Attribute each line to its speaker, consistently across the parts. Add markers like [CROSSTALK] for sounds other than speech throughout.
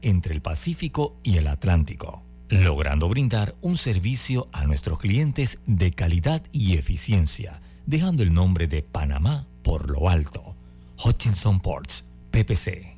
Speaker 1: entre el Pacífico y el Atlántico, logrando brindar un servicio a nuestros clientes de calidad y eficiencia, dejando el nombre de Panamá por lo alto. Hutchinson Ports, PPC.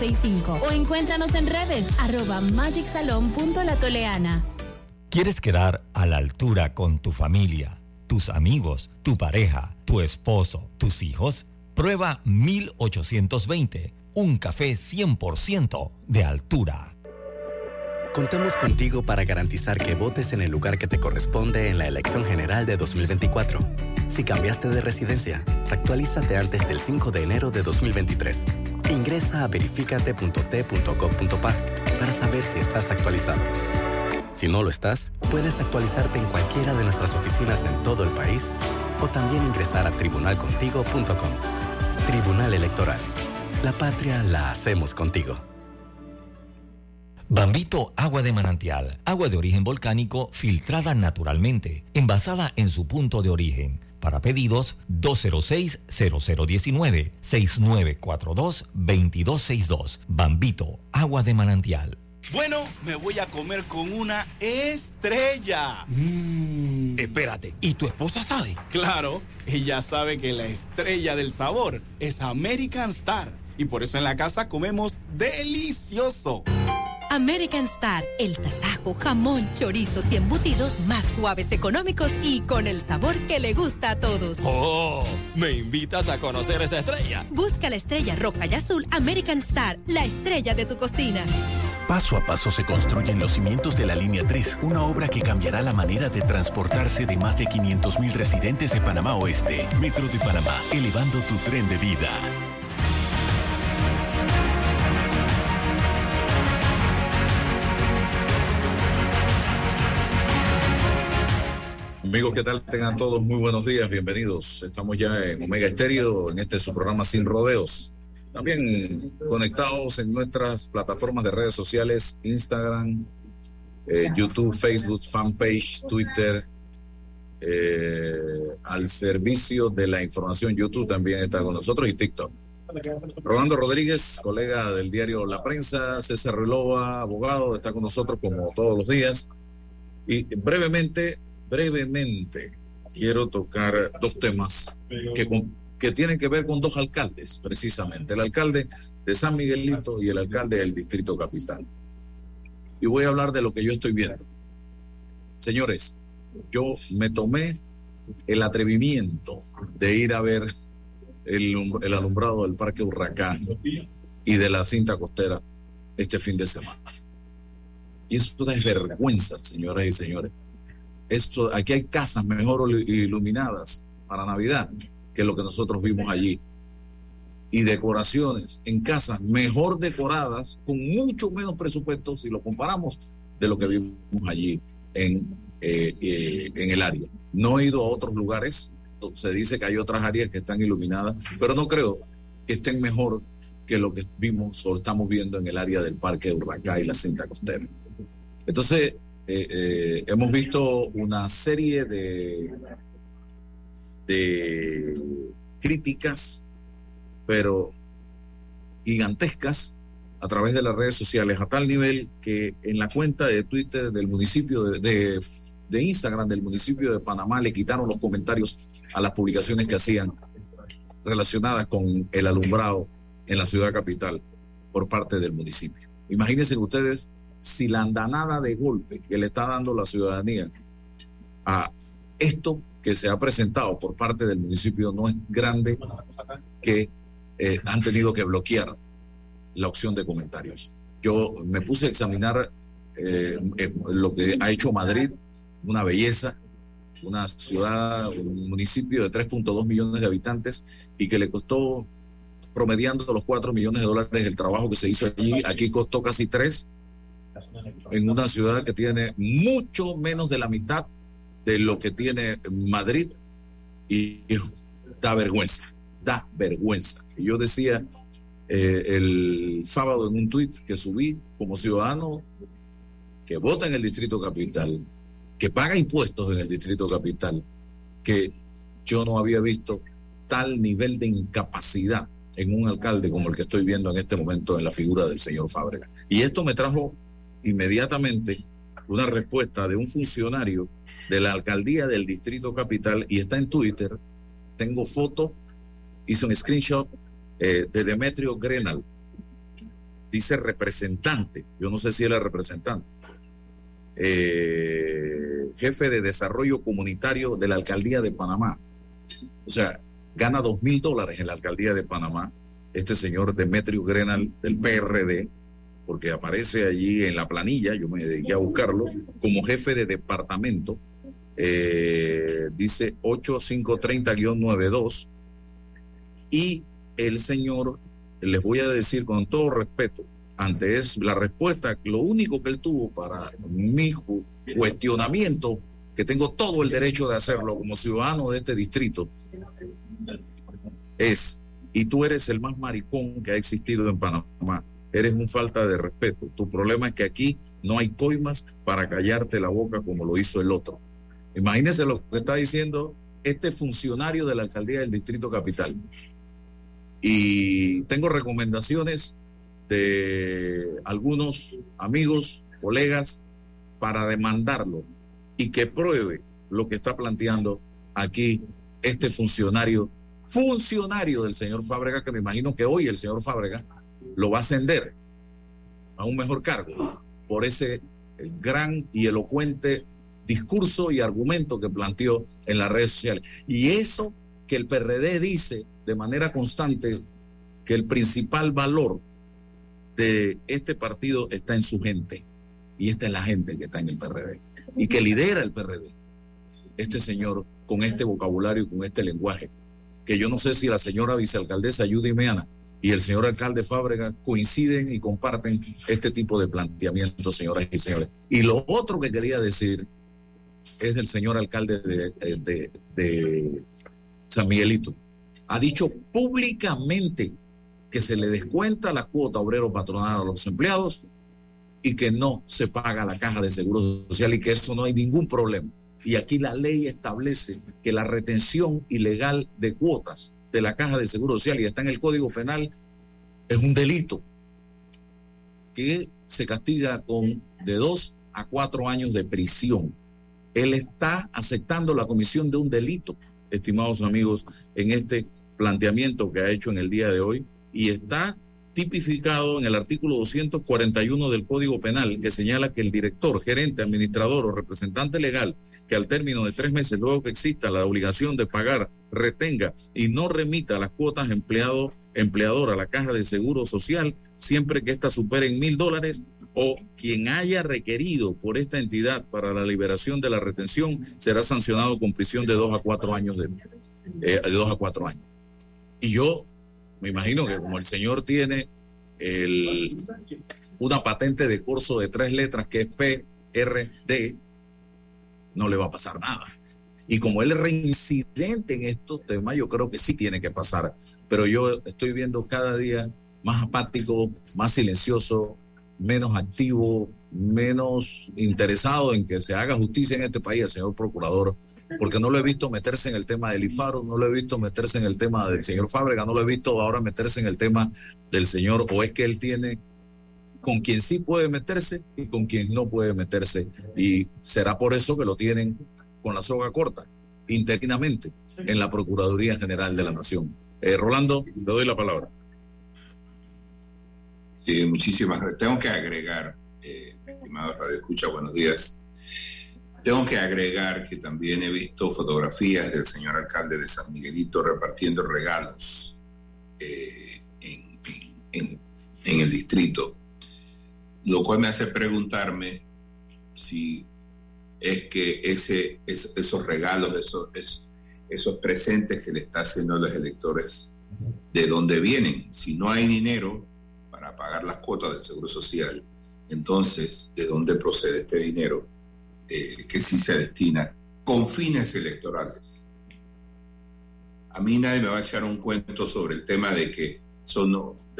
Speaker 2: o encuéntranos en redes arroba magicsalon.latoleana.
Speaker 1: ¿Quieres quedar a la altura con tu familia, tus amigos, tu pareja, tu esposo, tus hijos? Prueba 1820, un café 100% de altura.
Speaker 3: Contamos contigo para garantizar que votes en el lugar que te corresponde en la elección general de 2024. Si cambiaste de residencia, actualízate antes del 5 de enero de 2023. Ingresa a verificate.t.gov.pa para saber si estás actualizado. Si no lo estás, puedes actualizarte en cualquiera de nuestras oficinas en todo el país o también ingresar a tribunalcontigo.com. Tribunal Electoral. La patria la hacemos contigo.
Speaker 1: Bambito Agua de Manantial, agua de origen volcánico filtrada naturalmente, envasada en su punto de origen para pedidos 206-0019-6942-2262. Bambito, agua de manantial.
Speaker 4: Bueno, me voy a comer con una estrella.
Speaker 5: Mm. Espérate, ¿y tu esposa sabe?
Speaker 4: Claro, ella sabe que la estrella del sabor es American Star. Y por eso en la casa comemos delicioso.
Speaker 6: American Star, el tasajo, jamón, chorizos y embutidos más suaves, económicos y con el sabor que le gusta a todos.
Speaker 5: ¡Oh! ¿Me invitas a conocer esa estrella?
Speaker 6: Busca la estrella roja y azul American Star, la estrella de tu cocina.
Speaker 7: Paso a paso se construyen los cimientos de la Línea 3, una obra que cambiará la manera de transportarse de más de 500.000 residentes de Panamá Oeste. Metro de Panamá, elevando tu tren de vida.
Speaker 8: Amigos, ¿qué tal? Tengan todos muy buenos días, bienvenidos. Estamos ya en Omega Estéreo, en este su programa Sin Rodeos. También conectados en nuestras plataformas de redes sociales, Instagram, eh, YouTube, Facebook, fanpage, Twitter, eh, al servicio de la información. YouTube también está con nosotros y TikTok. Rolando Rodríguez, colega del diario La Prensa, César Relova, abogado, está con nosotros como todos los días. Y brevemente, brevemente quiero tocar dos temas que, tienen que ver con dos alcaldes, precisamente, el alcalde de San Miguelito y el alcalde del Distrito Capital. Y voy a hablar de lo que yo estoy viendo. Señores, yo me tomé el atrevimiento de ir a ver el, el alumbrado del Parque Huracán y de la cinta costera este fin de semana. Y eso es vergüenza, señoras y señores esto, aquí hay casas mejor iluminadas para Navidad que lo que nosotros vimos allí. Y decoraciones en casas mejor decoradas, con mucho menos presupuesto, si lo comparamos, de lo que vimos allí en, eh, eh, en el área. No he ido a otros lugares, se dice que hay otras áreas que están iluminadas, pero no creo que estén mejor que lo que vimos o estamos viendo en el área del Parque de Urbacá y la cinta costera. Entonces, eh, eh, hemos visto una serie de, de críticas, pero gigantescas a través de las redes sociales, a tal nivel que en la cuenta de Twitter del municipio de, de, Instagram del municipio de Panamá le quitaron los comentarios a las publicaciones que hacían relacionadas con el alumbrado en la ciudad capital por parte del municipio. Imagínense ustedes si la andanada de golpe que le está dando la ciudadanía a esto que se ha presentado por parte del municipio no es grande, que eh, han tenido que bloquear la opción de comentarios. Yo me puse a examinar eh, eh, lo que ha hecho Madrid, una belleza, una ciudad, un municipio de 3.2 millones de habitantes y que le costó promediando los 4 millones de dólares el trabajo que se hizo allí. Aquí costó casi 3 en una ciudad que tiene mucho menos de la mitad de lo que tiene Madrid y da vergüenza, da vergüenza. Yo decía eh, el sábado en un tuit que subí como ciudadano que vota en el Distrito Capital, que paga impuestos en el Distrito Capital, que yo no había visto tal nivel de incapacidad en un alcalde como el que estoy viendo en este momento en la figura del señor Fábrega. Y esto me trajo inmediatamente una respuesta de un funcionario de la alcaldía del Distrito Capital y está en Twitter. Tengo foto, hizo un screenshot eh, de Demetrio Grenal. Dice representante, yo no sé si él es representante. Eh, jefe de desarrollo comunitario de la alcaldía de Panamá. O sea, gana dos mil dólares en la alcaldía de Panamá. Este señor Demetrio Grenal del PRD, porque aparece allí en la planilla, yo me dediqué a buscarlo, como jefe de departamento, eh, dice 8530-92, y el señor, les voy a decir con todo respeto, ante es la respuesta, lo único que él tuvo para mi cuestionamiento, que tengo todo el derecho de hacerlo como ciudadano de este distrito, es, y tú eres el más maricón que ha existido en Panamá eres un falta de respeto. Tu problema es que aquí no hay coimas para callarte la boca como lo hizo el otro. Imagínese lo que está diciendo este funcionario de la alcaldía del Distrito Capital. Y tengo recomendaciones de algunos amigos, colegas, para demandarlo y que pruebe lo que está planteando aquí este funcionario, funcionario del señor Fábrega, que me imagino que hoy el señor Fábrega lo va a ascender a un mejor cargo por ese gran y elocuente discurso y argumento que planteó en las redes sociales. Y eso que el PRD dice de manera constante que el principal valor de este partido está en su gente. Y esta es la gente que está en el PRD y que lidera el PRD. Este señor con este vocabulario, con este lenguaje, que yo no sé si la señora vicealcaldesa Judy Meana y el señor alcalde Fábrega coinciden y comparten este tipo de planteamientos, señoras y señores. Y lo otro que quería decir es del señor alcalde de, de, San Miguelito. Ha dicho públicamente que se le descuenta la cuota obrero patronal a los empleados y que no se paga la caja de seguro social y que eso no hay ningún problema. Y aquí la ley establece que la retención ilegal de cuotas de la caja de seguro social y está en el Código Penal, es un delito que se castiga con de dos a cuatro años de prisión. Él está aceptando la comisión de un delito, estimados amigos, en este planteamiento que ha hecho en el día de hoy y está tipificado en el artículo 241 del Código Penal que señala que el director, gerente, administrador o representante legal que al término de tres meses, luego que exista la obligación de pagar, retenga y no remita las cuotas empleado, empleador a la caja de seguro social, siempre que ésta superen mil dólares, o quien haya requerido por esta entidad para la liberación de la retención será sancionado con prisión de dos a cuatro años de, eh, de dos a cuatro años. Y yo me imagino que como el señor tiene el, una patente de curso de tres letras que es PRD, no le va a pasar nada. Y como él es reincidente en estos temas, yo creo que sí tiene que pasar. Pero yo estoy viendo cada día más apático, más silencioso, menos activo, menos interesado en que se haga justicia en este país el señor procurador, porque no lo he visto meterse en el tema del IFARO, no lo he visto meterse en el tema del señor Fábrega, no lo he visto ahora meterse en el tema del señor, o es que él tiene con quien sí puede meterse y con quien no puede meterse. Y será por eso que lo tienen con la soga corta, interinamente, en la Procuraduría General de la Nación. Eh, Rolando, le doy la palabra.
Speaker 9: Sí, muchísimas gracias. Tengo que agregar, eh, estimado Radio Escucha, buenos días. Tengo que agregar que también he visto fotografías del señor alcalde de San Miguelito repartiendo regalos eh, en, el distrito lo cual me hace preguntarme si es que ese, esos regalos, esos, esos presentes que le está haciendo a los electores de dónde vienen. Si no hay dinero para pagar las cuotas del Seguro Social, entonces, ¿de dónde procede este dinero eh, que sí se destina con fines electorales? A mí nadie me va a echar un cuento sobre el tema de que son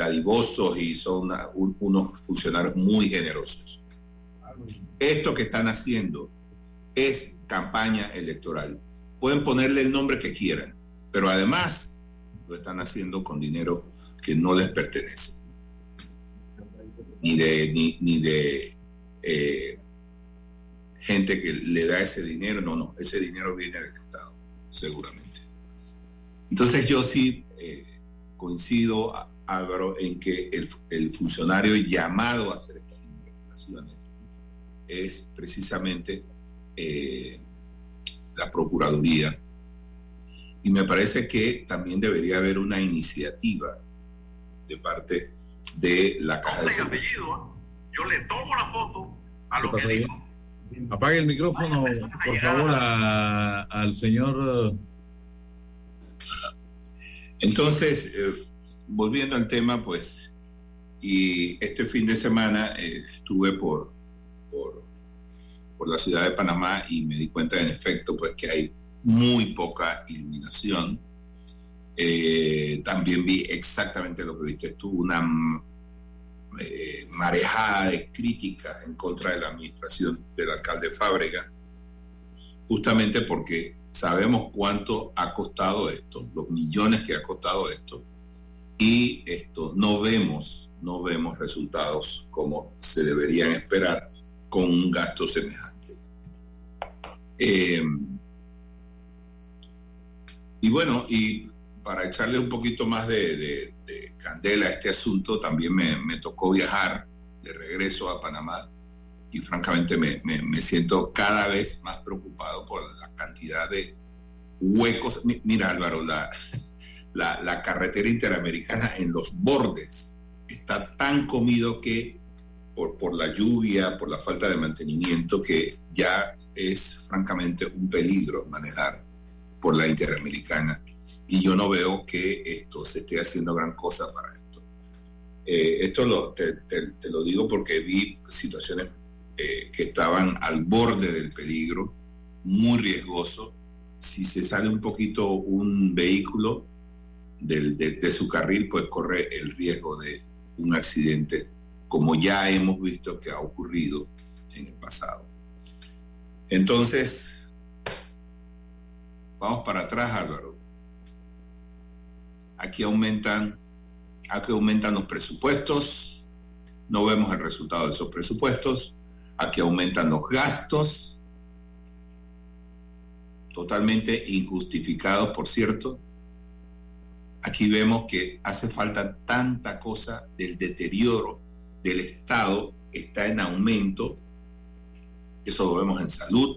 Speaker 9: dadivosos y son unos funcionarios muy generosos. Esto que están haciendo es campaña electoral. Pueden ponerle el nombre que quieran, pero además lo están haciendo con dinero que no les pertenece. Ni de, ni, de eh, gente que le da ese dinero, no, no, ese dinero viene del Estado, seguramente. Entonces yo sí eh, coincido, Álvaro, en que el, funcionario llamado a hacer estas investigaciones es precisamente eh, la Procuraduría. Y me parece que también debería haber una iniciativa de parte de la Caja de
Speaker 10: apellido, yo le tomo la foto a lo que dijo.
Speaker 8: Apague el micrófono, por favor, al señor.
Speaker 9: Entonces, eh, volviendo al tema, pues, y este fin de semana eh, estuve por, por por la ciudad de Panamá y me di cuenta en efecto pues que hay muy poca iluminación. Eh, también vi exactamente lo que viste tú, una eh, marejada de críticas en contra de la administración del alcalde Fábrega, justamente porque sabemos cuánto ha costado esto, los millones que ha costado esto, y esto no vemos, no vemos resultados como se deberían esperar con un gasto semejante. Eh, y bueno, y para echarle un poquito más de, candela a este asunto, también me, tocó viajar de regreso a Panamá y francamente me, siento cada vez más preocupado por la cantidad de huecos. Mira Álvaro, la, la, la carretera interamericana en los bordes está tan comido que por, la lluvia, por la falta de mantenimiento, que ya es francamente un peligro manejar por la Interamericana. Y yo no veo que esto se esté haciendo gran cosa para esto. Eh, esto lo, te, lo digo porque vi situaciones eh, que estaban al borde del peligro, muy riesgoso. Si se sale un poquito un vehículo de, de su carril, pues corre el riesgo de un accidente como ya hemos visto que ha ocurrido en el pasado. Entonces, vamos para atrás, Álvaro. Aquí aumentan, aquí aumentan los presupuestos, no vemos el resultado de esos presupuestos, aquí aumentan los gastos, totalmente injustificados, por cierto. Aquí vemos que hace falta tanta cosa del deterioro del Estado está en aumento. Eso lo vemos en salud,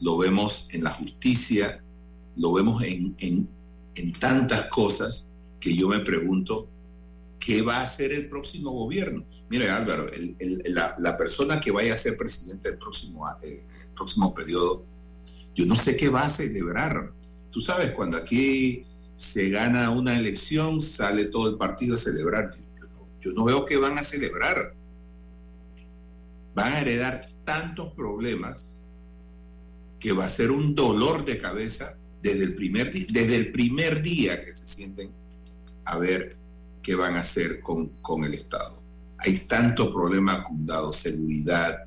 Speaker 9: lo vemos en la justicia, lo vemos en, en, tantas cosas que yo me pregunto, ¿qué va a hacer el próximo gobierno? Mire Álvaro, la, persona que vaya a ser presidente del próximo, eh, el próximo periodo, yo no sé qué va a celebrar. Tú sabes, cuando aquí se gana una elección, sale todo el partido a celebrar yo no veo que van a celebrar. Van a heredar tantos problemas que va a ser un dolor de cabeza desde el primer, desde el primer día que se sienten a ver qué van a hacer con, el Estado. Hay tantos problemas acumulados, seguridad,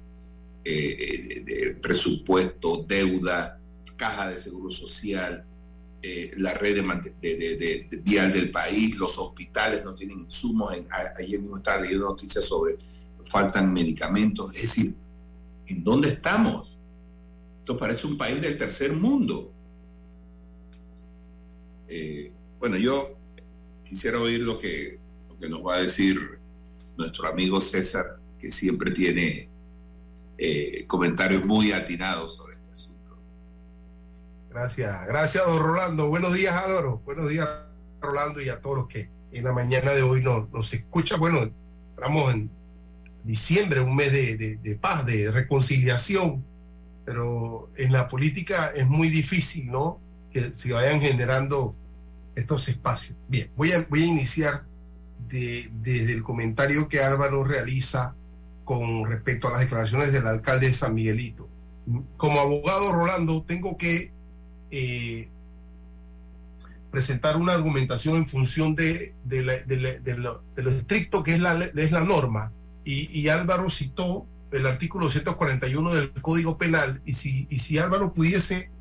Speaker 9: eh, eh, presupuesto, deuda, caja de seguro social, eh, la red de, vial del país, los hospitales no tienen insumos. ayer mismo estaba leyendo noticias sobre faltan medicamentos. Es decir, ¿en dónde estamos? Esto parece un país del tercer mundo. Eh, bueno, yo quisiera oír lo que, lo que nos va a decir nuestro amigo César, que siempre tiene eh, comentarios muy atinados sobre
Speaker 11: Gracias, gracias, don Rolando. Buenos días, Álvaro. Buenos días, Rolando, y a todos los que en la mañana de hoy nos, nos escuchan. Bueno, estamos en diciembre, un mes de, paz, de reconciliación, pero en la política es muy difícil, ¿no? Que se vayan generando estos espacios. Bien, voy a, voy a iniciar de, desde el comentario que Álvaro realiza con respecto a las declaraciones del alcalde de San Miguelito. Como abogado, Rolando, tengo que eh, presentar una argumentación en función de, lo, estricto que es la, norma. Y, Álvaro citó el artículo 141 del Código Penal. Y si, y si Álvaro pudiese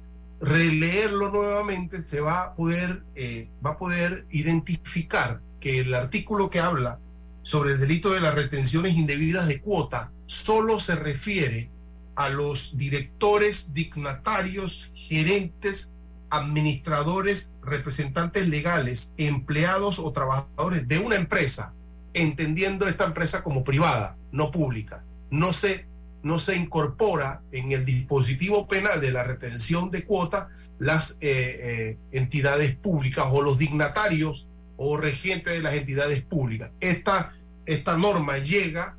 Speaker 11: releerlo nuevamente, se va a poder, eh, va a poder identificar que el artículo que habla sobre el delito de las retenciones indebidas de cuota solo se refiere a los directores, dignatarios, gerentes, administradores, representantes legales, empleados o trabajadores de una empresa, entendiendo esta empresa como privada, no pública. No se, no se incorpora en el dispositivo penal de la retención de cuota las eh, eh, entidades públicas o los dignatarios o regentes de las entidades públicas. Esta, esta norma llega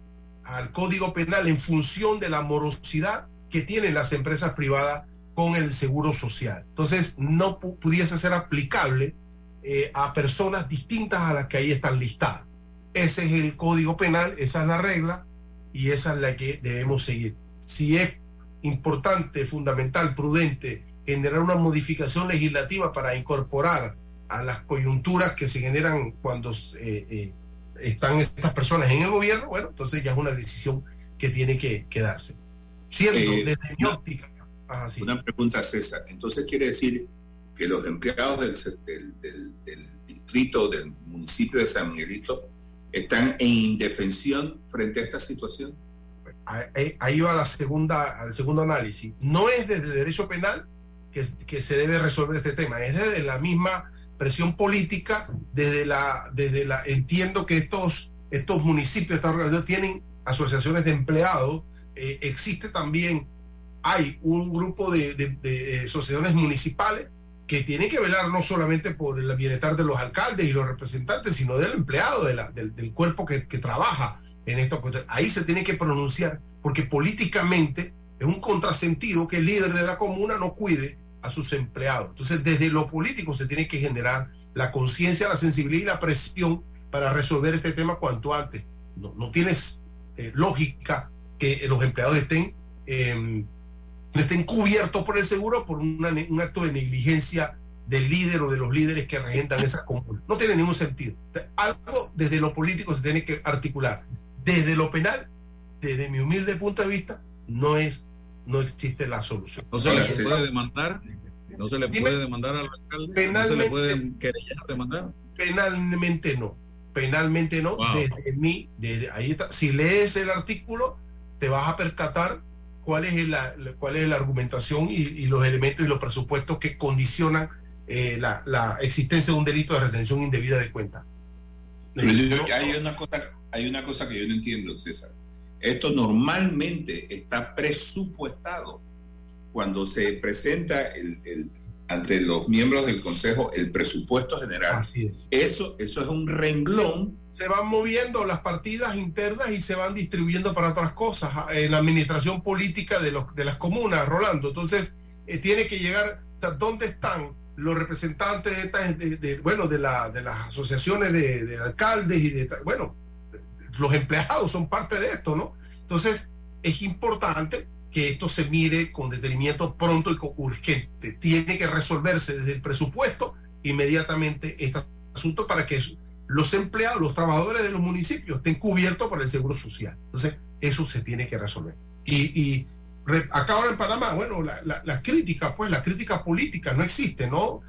Speaker 11: al Código Penal en función de la morosidad que tienen las empresas privadas con el seguro social. Entonces, no pudiese ser aplicable eh, a personas distintas a las que ahí están listadas. Ese es el Código Penal, esa es la regla y esa es la que debemos seguir. Si es importante, fundamental, prudente generar una modificación legislativa para incorporar a las coyunturas que se generan cuando eh, eh, están estas personas en el gobierno, bueno, entonces ya es una decisión que tiene que, que darse. Siendo
Speaker 9: Eh,
Speaker 11: desde mi óptica, ajá, sí.
Speaker 9: Una pregunta, César. Entonces quiere decir que los empleados del, del- del- del distrito, del municipio de San Miguelito, están en indefensión frente a esta situación.
Speaker 11: ahí, ahí va la segunda, al segundo análisis. No es desde derecho penal que, que se debe resolver este tema, es desde la misma presión política, desde la, desde la, entiendo que estos, estos municipios, tienen asociaciones de empleados, eh, existe también, hay un grupo de, de- asociaciones municipales que tienen que velar no solamente por el bienestar de los alcaldes y los representantes, sino del empleado, del, del cuerpo que, que trabaja en esto. Ahí se tiene que pronunciar, porque políticamente es un contrasentido que el líder de la comuna no cuide a sus empleados. Entonces, desde lo político se tiene que generar la conciencia, la sensibilidad y la presión para resolver este tema cuanto antes. No, no tienes eh, lógica que los empleados estén, eh, estén cubiertos por el seguro por un acto de negligencia del líder o de los líderes que regentan esa comuna. No tiene ningún sentido. Algo desde lo político se tiene que articular. Desde lo penal, desde mi humilde punto de vista, no es, no existe la solución.
Speaker 8: No se le puede demandar, no se le
Speaker 11: Dime.
Speaker 8: puede demandar al alcalde, no se
Speaker 11: Penalmente-
Speaker 8: le puede querellar, demandar.
Speaker 11: Penalmente no. Penalmente no.
Speaker 8: Wow.
Speaker 11: Desde mí, desde ahí está. Si lees el artículo, te vas a percatar cuál es la, cuál es la argumentación y, y los elementos y los presupuestos que condicionan eh, la, la existencia de un delito de retención indebida de cuenta.
Speaker 9: Pero yo- hay, una cosa, hay una cosa que yo no entiendo, César. Esto normalmente está presupuestado cuando se presenta el, el- ante los miembros del Consejo el presupuesto general.
Speaker 11: Así es.
Speaker 9: Eso, eso es un renglón.
Speaker 11: Se van moviendo las partidas internas y se van distribuyendo para otras cosas ah, en la administración política de, los, de las comunas, Rolando. Entonces, eh, tiene que llegar, o sea, ¿dónde están los representantes de, estas- de- de- bueno, de, la, de las asociaciones de, de alcaldes y de, bueno, los empleados son parte de esto, ¿no? Entonces, es importante que esto se mire con detenimiento pronto y con urgente. Tiene que resolverse desde el presupuesto inmediatamente este asunto para que los empleados, los trabajadores de los municipios estén cubiertos por el seguro social. Entonces, eso se tiene que resolver. Y, y acá ahora en Panamá, bueno, la, la, crítica, pues la crítica política no existe, ¿no?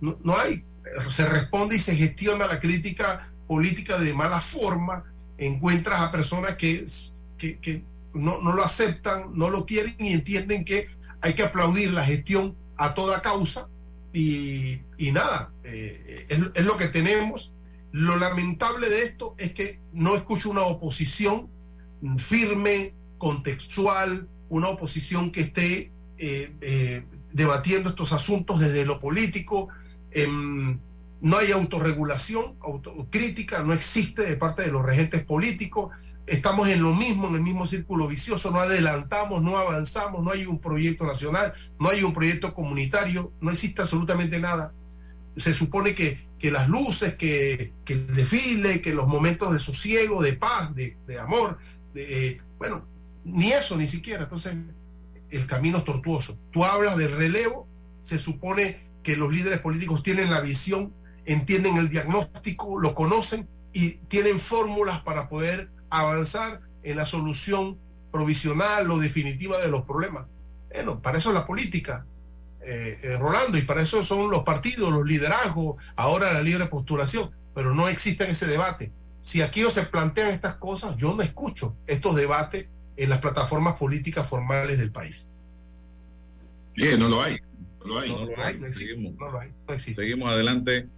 Speaker 11: No, no hay, se responde y se gestiona la crítica política de mala forma, encuentras a personas que, que, no, no lo aceptan, no lo quieren y entienden que hay que aplaudir la gestión a toda causa y, y nada, eh, es, es lo que tenemos. Lo lamentable de esto es que no escucho una oposición firme, contextual, una oposición que esté eh, eh, debatiendo estos asuntos desde lo político. Em, no hay autorregulación, autocrítica, no existe de parte de los regentes políticos. Estamos en lo mismo, en el mismo círculo vicioso, no adelantamos, no avanzamos, no hay un proyecto nacional, no hay un proyecto comunitario, no existe absolutamente nada. se supone que, que las luces, que, que, el desfile, que los momentos de sosiego, de paz, de, de amor, de, eh, bueno, ni eso, ni siquiera. Entonces, el camino es tortuoso. Tú hablas del relevo, se supone que los líderes políticos tienen la visión, entienden el diagnóstico, lo conocen y tienen fórmulas para poder avanzar en la solución provisional o definitiva de los problemas. Bueno, para eso es la política, eh, eh, Rolando, y para eso son los partidos, los liderazgos, ahora la libre postulación, pero no existe ese debate. Si aquí no se plantean estas cosas, yo no escucho estos debates en las plataformas políticas formales del país.
Speaker 9: Bien, no lo hay.
Speaker 8: No lo hay. No lo hay. Seguimos, Seguimos adelante.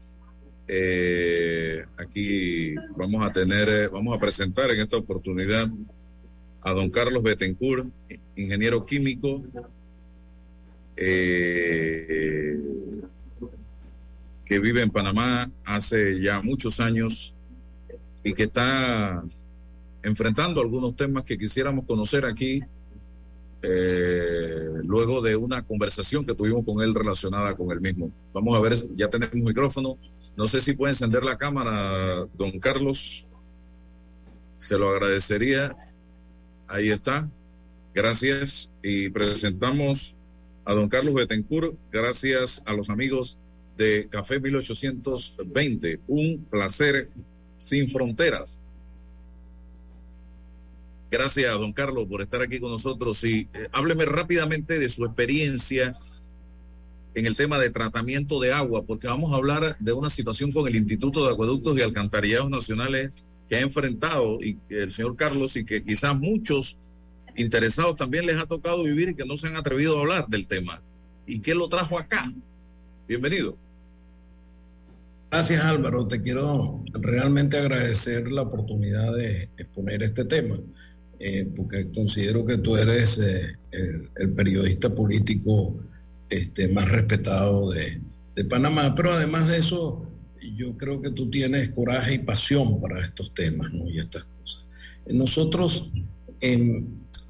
Speaker 8: Eh, aquí vamos a tener, vamos a presentar en esta oportunidad a don Carlos Betancourt, ingeniero químico, eh, que vive en Panamá hace ya muchos años y que está enfrentando algunos temas que quisiéramos conocer aquí eh, luego de una conversación que tuvimos con él relacionada con el mismo. Vamos a ver, ya tenemos micrófono. No sé si puede encender la cámara, don Carlos. Se lo agradecería. Ahí está. Gracias. Y presentamos a don Carlos Betancourt, gracias a los amigos de Café 1820. Un placer sin fronteras. Gracias, don Carlos, por estar aquí con nosotros. Y eh, hábleme rápidamente de su experiencia en el tema de tratamiento de agua, porque vamos a hablar de una situación con el Instituto de Acueductos y Alcantarillados Nacionales que ha enfrentado y el señor Carlos y que quizás muchos interesados también les ha tocado vivir y que no se han atrevido a hablar del tema. ¿Y qué lo trajo acá? Bienvenido.
Speaker 12: Gracias Álvaro, te quiero realmente agradecer la oportunidad de exponer este tema. Eh, porque considero que tú eres eh, el, periodista político este, más respetado de, Panamá, pero además de eso, yo creo que tú tienes coraje y pasión para estos temas y estas cosas. Nosotros,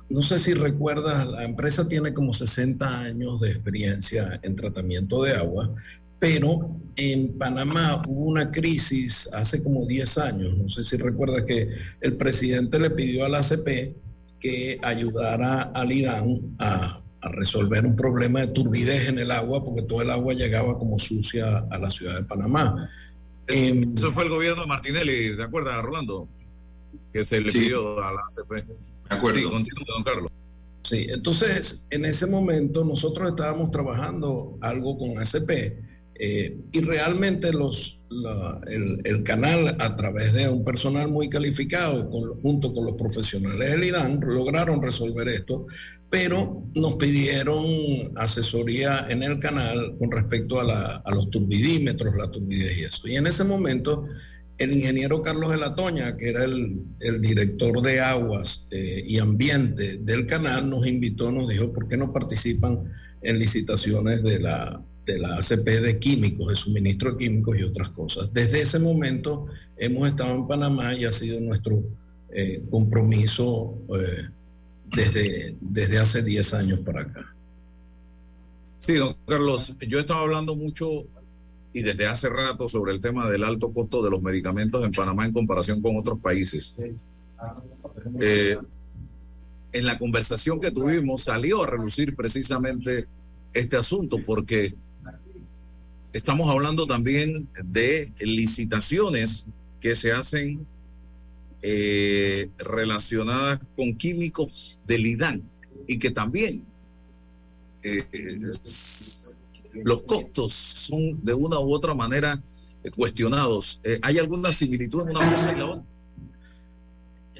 Speaker 12: no sé si recuerdas, la empresa tiene como 60 años de experiencia en tratamiento de agua pero en Panamá hubo una crisis hace como 10 años, no sé si recuerda que el presidente le pidió a la ACP que ayudara al IDAN a, resolver un problema de turbidez en el agua, porque todo el agua llegaba como sucia a la ciudad de Panamá.
Speaker 8: Em, Eso fue el gobierno de Martinelli, ¿de acuerdo, Rolando? Que se le pidió a la ACP. De
Speaker 12: acuerdo. Sí, don Carlos. Sí, entonces en ese momento nosotros estábamos trabajando algo con ACP eh, y realmente los, el, canal, a través de un personal muy calificado, junto con los profesionales del IDAN, lograron resolver esto, pero nos pidieron asesoría en el canal con respecto a, los turbidímetros, la turbidez y eso. Y en ese momento, el ingeniero Carlos de la Toña, que era el, director de aguas eh, y ambiente del canal, nos invitó, nos dijo, ¿por qué no participan en licitaciones de la de la ACP de químicos, de suministro de químicos y otras cosas. Desde ese momento hemos estado en Panamá y ha sido nuestro eh, compromiso eh, desde, desde hace 10 años para acá.
Speaker 8: Sí, don Carlos, yo estaba hablando mucho y desde hace rato sobre el tema del alto costo de los medicamentos en Panamá en comparación con otros países. Eh, en la conversación que tuvimos salió a relucir precisamente este asunto porque estamos hablando también de licitaciones que se hacen eh, relacionadas con químicos del IDAN y que también eh, los costos son de una u otra manera cuestionados. Eh, ¿Hay alguna similitud en una cosa y la otra?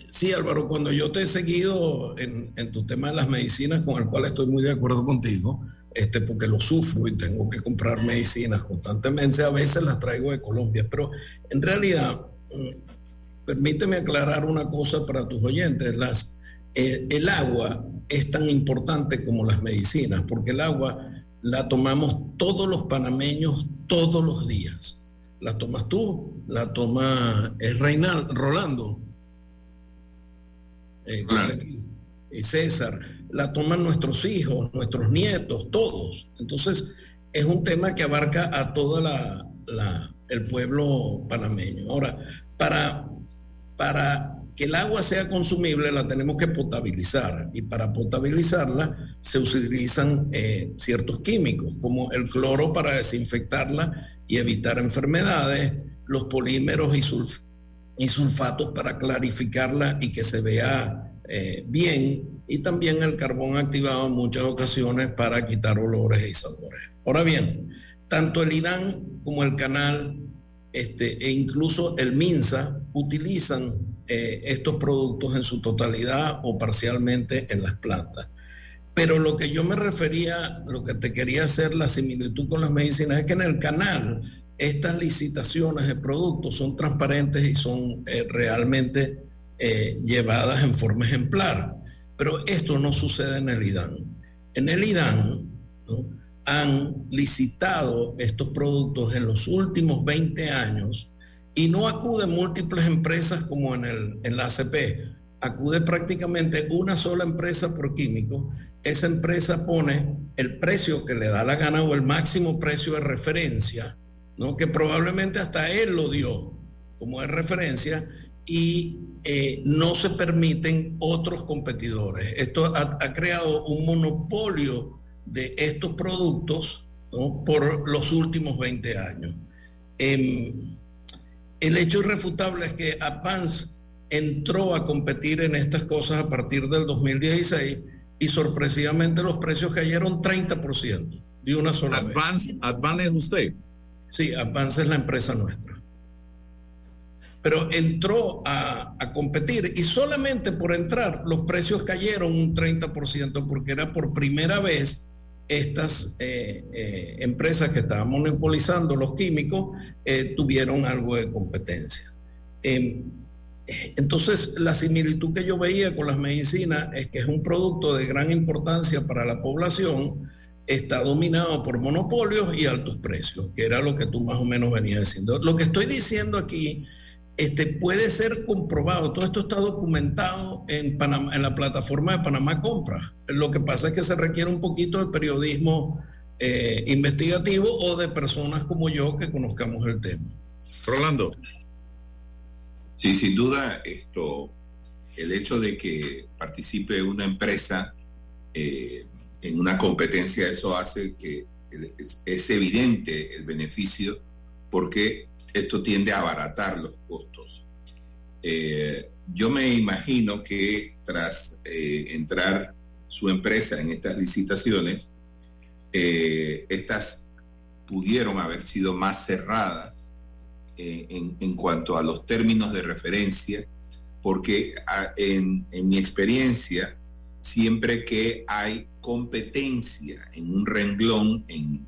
Speaker 12: Sí, Álvaro, cuando yo te he seguido en, en tu tema de las medicinas, con el cual estoy muy de acuerdo contigo, este, porque lo sufro y tengo que comprar medicinas constantemente. A veces las traigo de Colombia, pero en realidad, mm, permíteme aclarar una cosa para tus oyentes. Las, eh, el agua es tan importante como las medicinas, porque el agua la tomamos todos los panameños todos los días. La tomas tú, la toma el Reinal, Rolando. Eh, y César la toman nuestros hijos, nuestros nietos, todos. Entonces, es un tema que abarca a toda la, el pueblo panameño. Ahora, para, para que el agua sea consumible la tenemos que potabilizar y para potabilizarla se utilizan eh, ciertos químicos como el cloro para desinfectarla y evitar enfermedades, los polímeros y, y sulfatos para clarificarla y que se vea eh, bien y también el carbón activado en muchas ocasiones para quitar olores y sabores. Ahora bien, tanto el IDAN como el canal este, e incluso el MINSA utilizan eh, estos productos en su totalidad o parcialmente en las plantas. Pero lo que yo me refería, lo que te quería hacer la similitud con las medicinas, es que en el canal estas licitaciones de productos son transparentes y son eh, realmente eh, llevadas en forma ejemplar. Pero esto no sucede en el IDAN. En el IDAN han licitado estos productos en los últimos 20 años y no acuden múltiples empresas como en, el, en la ACP. Acude prácticamente una sola empresa por químico. Esa empresa pone el precio que le da la gana o el máximo precio de referencia, ¿no? que probablemente hasta él lo dio como de referencia y eh, no se permiten otros competidores. Esto ha, creado un monopolio de estos productos por los últimos 20 años. Em, el hecho irrefutable es que Advance entró a competir en estas cosas a partir del 2016 y sorpresivamente los precios cayeron 30% de una sola
Speaker 8: Advance, Advance es usted.
Speaker 12: Sí, Advance es la empresa nuestra pero entró a, competir y solamente por entrar los precios cayeron un 30% porque era por primera vez estas eh, eh, empresas que estaban monopolizando los químicos eh, tuvieron algo de competencia. Em, entonces, la similitud que yo veía con las medicinas es que es un producto de gran importancia para la población, está dominado por monopolios y altos precios, que era lo que tú más o menos venías diciendo. Lo que estoy diciendo aquí este, puede ser comprobado. Todo esto está documentado en, Panamá, en la plataforma de Panamá Compras. Lo que pasa es que se requiere un poquito de periodismo eh, investigativo o de personas como yo que conozcamos el tema.
Speaker 8: Rolando.
Speaker 9: Sí, sin duda, esto, el hecho de que participe una empresa eh, en una competencia, eso hace que es, es evidente el beneficio porque esto tiende a abaratar los costos. Eh, yo me imagino que tras eh, entrar su empresa en estas licitaciones, eh, estas pudieron haber sido más cerradas en, cuanto a los términos de referencia, porque ah, en, mi experiencia, siempre que hay competencia en un renglón en,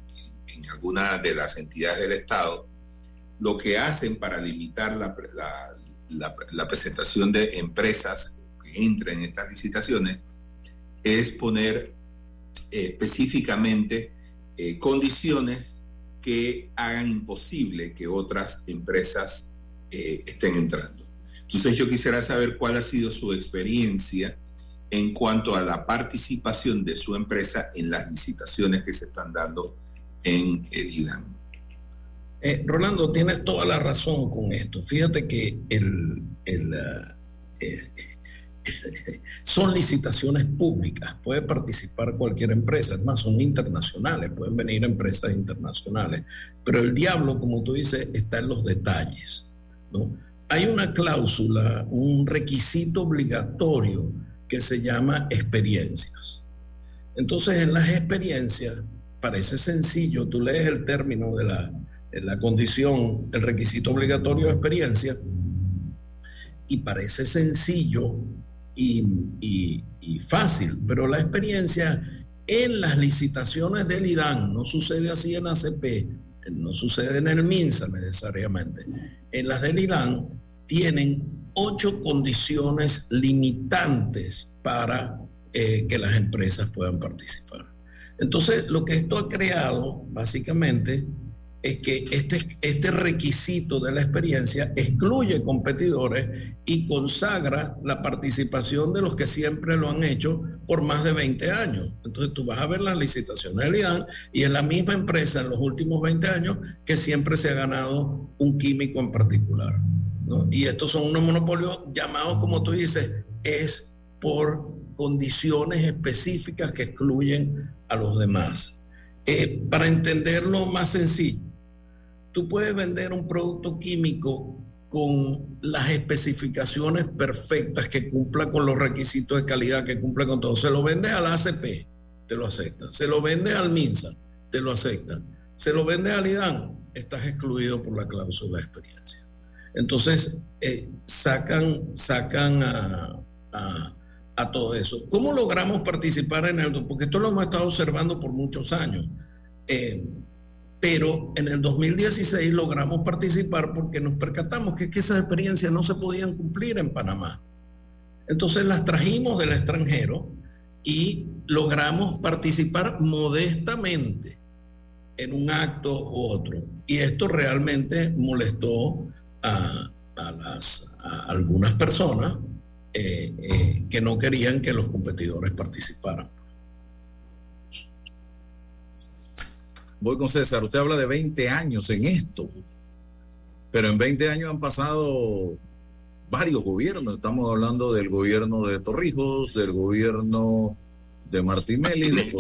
Speaker 9: en alguna de las entidades del Estado, lo que hacen para limitar la, la, presentación de empresas que entren en estas licitaciones es poner eh, específicamente eh, condiciones que hagan imposible que otras empresas eh, estén entrando. Entonces yo quisiera saber cuál ha sido su experiencia en cuanto a la participación de su empresa en las licitaciones que se están dando en el IDAN.
Speaker 12: Eh, Rolando, tienes toda la razón con esto. Fíjate que el, eh, [LAUGHS] son licitaciones públicas, puede participar cualquier empresa, es más, son internacionales, pueden venir empresas internacionales, pero el diablo, como tú dices, está en los detalles. ¿no? Hay una cláusula, un requisito obligatorio que se llama experiencias. Entonces, en las experiencias, parece sencillo, tú lees el término de la la condición, el requisito obligatorio de experiencia, y parece sencillo y, fácil, pero la experiencia en las licitaciones del IDAN no sucede así en ACP, no sucede en el MINSA necesariamente. En las del IDAN tienen ocho condiciones limitantes para eh, que las empresas puedan participar. Entonces, lo que esto ha creado, básicamente, es que este, este requisito de la experiencia excluye competidores y consagra la participación de los que siempre lo han hecho por más de 20 años. Entonces tú vas a ver las licitaciones del IDAN y es la misma empresa en los últimos 20 años que siempre se ha ganado un químico en particular. Y estos son unos monopolios llamados, como tú dices, es por condiciones específicas que excluyen a los demás. Eh, para entenderlo más sencillo, tú puedes vender un producto químico con las especificaciones perfectas que cumpla con los requisitos de calidad, que cumpla con todo. Se lo vende al ACP, te lo acepta. Se lo vende al MINSA, te lo acepta. Se lo vende al IDAN, estás excluido por la cláusula de experiencia. Entonces, eh, sacan, sacan a, todo eso. ¿Cómo logramos participar en el? Porque esto lo hemos estado observando por muchos años. Eh, pero en el 2016 logramos participar porque nos percatamos que, esas experiencias no se podían cumplir en Panamá. Entonces las trajimos del extranjero y logramos participar modestamente en un acto u otro. Y esto realmente molestó a, algunas personas eh, eh, que no querían que los competidores participaran.
Speaker 8: Voy con César, usted habla de 20 años en esto, pero en 20 años han pasado varios gobiernos. Estamos hablando del gobierno de Torrijos, del gobierno de Martinelli, de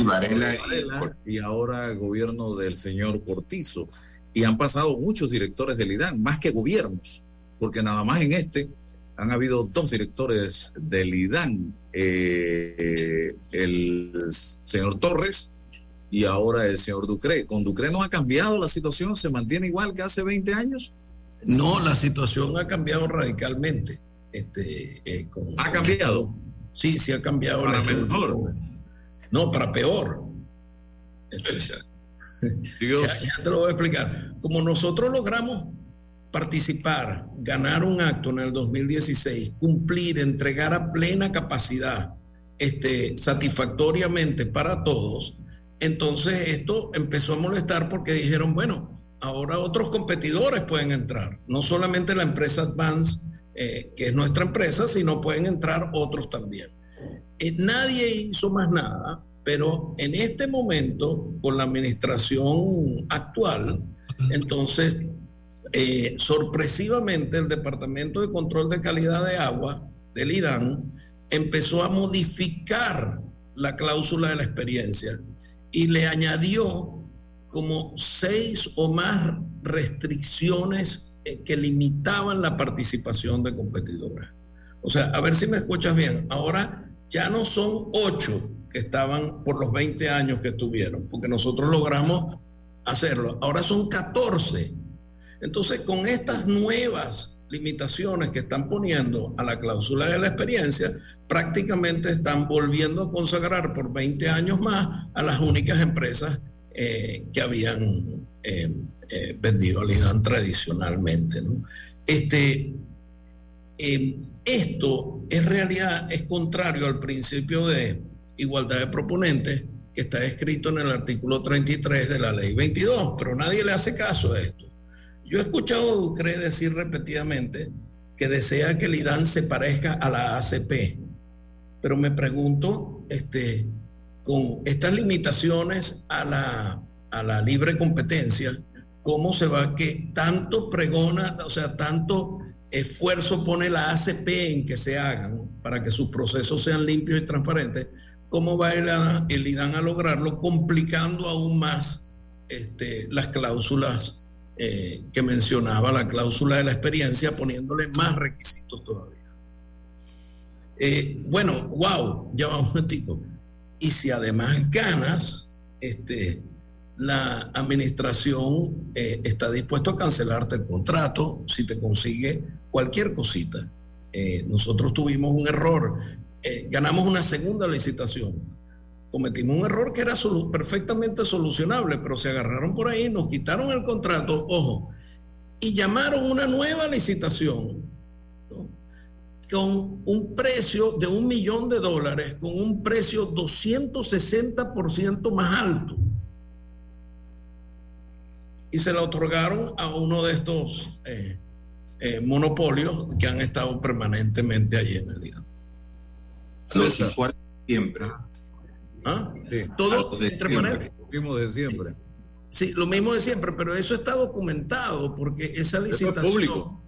Speaker 8: y ahora el gobierno del señor Cortizo. Y han pasado muchos directores del IDAN, más que gobiernos, porque nada más en este han habido dos directores del IDAN, eh, el señor Torres y ahora el señor Ducre. ¿Con Ducre no ha cambiado la situación? ¿Se mantiene igual que hace 20 años?
Speaker 12: No, la situación ha cambiado radicalmente. Este, eh,
Speaker 8: ¿Ha cambiado?
Speaker 12: Sí, sí ha cambiado.
Speaker 8: Para mejor.
Speaker 12: No, para peor. Este, [LAUGHS] ya, te lo voy a explicar. Como nosotros logramos participar, ganar un acto en el 2016, cumplir, entregar a plena capacidad, este, satisfactoriamente para todos, entonces esto empezó a molestar porque dijeron, bueno, ahora otros competidores pueden entrar, no solamente la empresa Advance, eh, que es nuestra empresa, sino pueden entrar otros también. Eh, nadie hizo más nada, pero en este momento, con la administración actual, entonces, eh, sorpresivamente, el Departamento de Control de Calidad de Agua del IDAN empezó a modificar la cláusula de la experiencia y le añadió como seis o más restricciones eh, que limitaban la participación de competidores. O sea, a ver si me escuchas bien, ahora ya no son ocho que estaban por los 20 años que estuvieron, porque nosotros logramos hacerlo, ahora son 14. Entonces, con estas nuevas limitaciones que están poniendo a la cláusula de la experiencia, prácticamente están volviendo a consagrar por 20 años más a las únicas empresas eh, que habían eh, eh, vendido al IDAN tradicionalmente. Este, esto en realidad es contrario al principio de igualdad de proponentes que está escrito en el artículo 33 de la ley 22, pero nadie le hace caso a esto. Yo he escuchado a Ducre decir repetidamente que desea que el IDAN se parezca a la ACP, pero me pregunto, este, con estas limitaciones a la, a la libre competencia, ¿cómo se va que tanto pregona, o sea, tanto esfuerzo pone la ACP en que se hagan para que sus procesos sean limpios y transparentes? ¿Cómo va el, el IDAN a lograrlo complicando aún más este, las cláusulas eh, que mencionaba la cláusula de la experiencia, poniéndole más requisitos todavía. Eh, bueno, wow, ya va un momentito. Y si además ganas, este, la administración eh, está dispuesto a cancelarte el contrato si te consigue cualquier cosita. nosotros tuvimos un error, ganamos una segunda licitación cometimos un error que era perfectamente solucionable, pero se agarraron por ahí, nos quitaron el contrato, ojo, y llamaron una nueva licitación con un precio de un millón de dólares, con un precio 260% más alto. y se la otorgaron a uno de estos eh, eh, monopolios que han estado permanentemente allí en el
Speaker 9: usuarios siempre.
Speaker 12: ¿Ah? Todo
Speaker 8: de. Lo mismo de siempre.
Speaker 12: Sí, lo mismo de siempre, pero eso está documentado porque esa licitación.
Speaker 8: es público.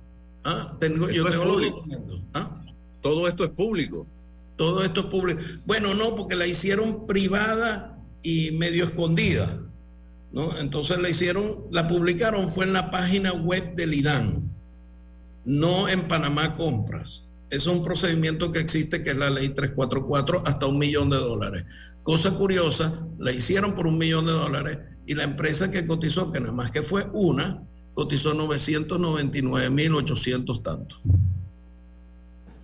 Speaker 12: Ah, tengo, yo tengo los documentos. ¿Ah?
Speaker 8: Todo esto es público.
Speaker 12: Todo esto es público. Bueno, no, porque la hicieron privada y medio escondida. ¿no? Entonces la hicieron, la publicaron, fue en la página web del IDAN, no en Panamá Compras. Es un procedimiento que existe, que es la ley 344, hasta un millón de dólares. Cosa curiosa, la hicieron por un millón de dólares y la empresa que cotizó, que nada más que fue una, cotizó 999.800 tantos.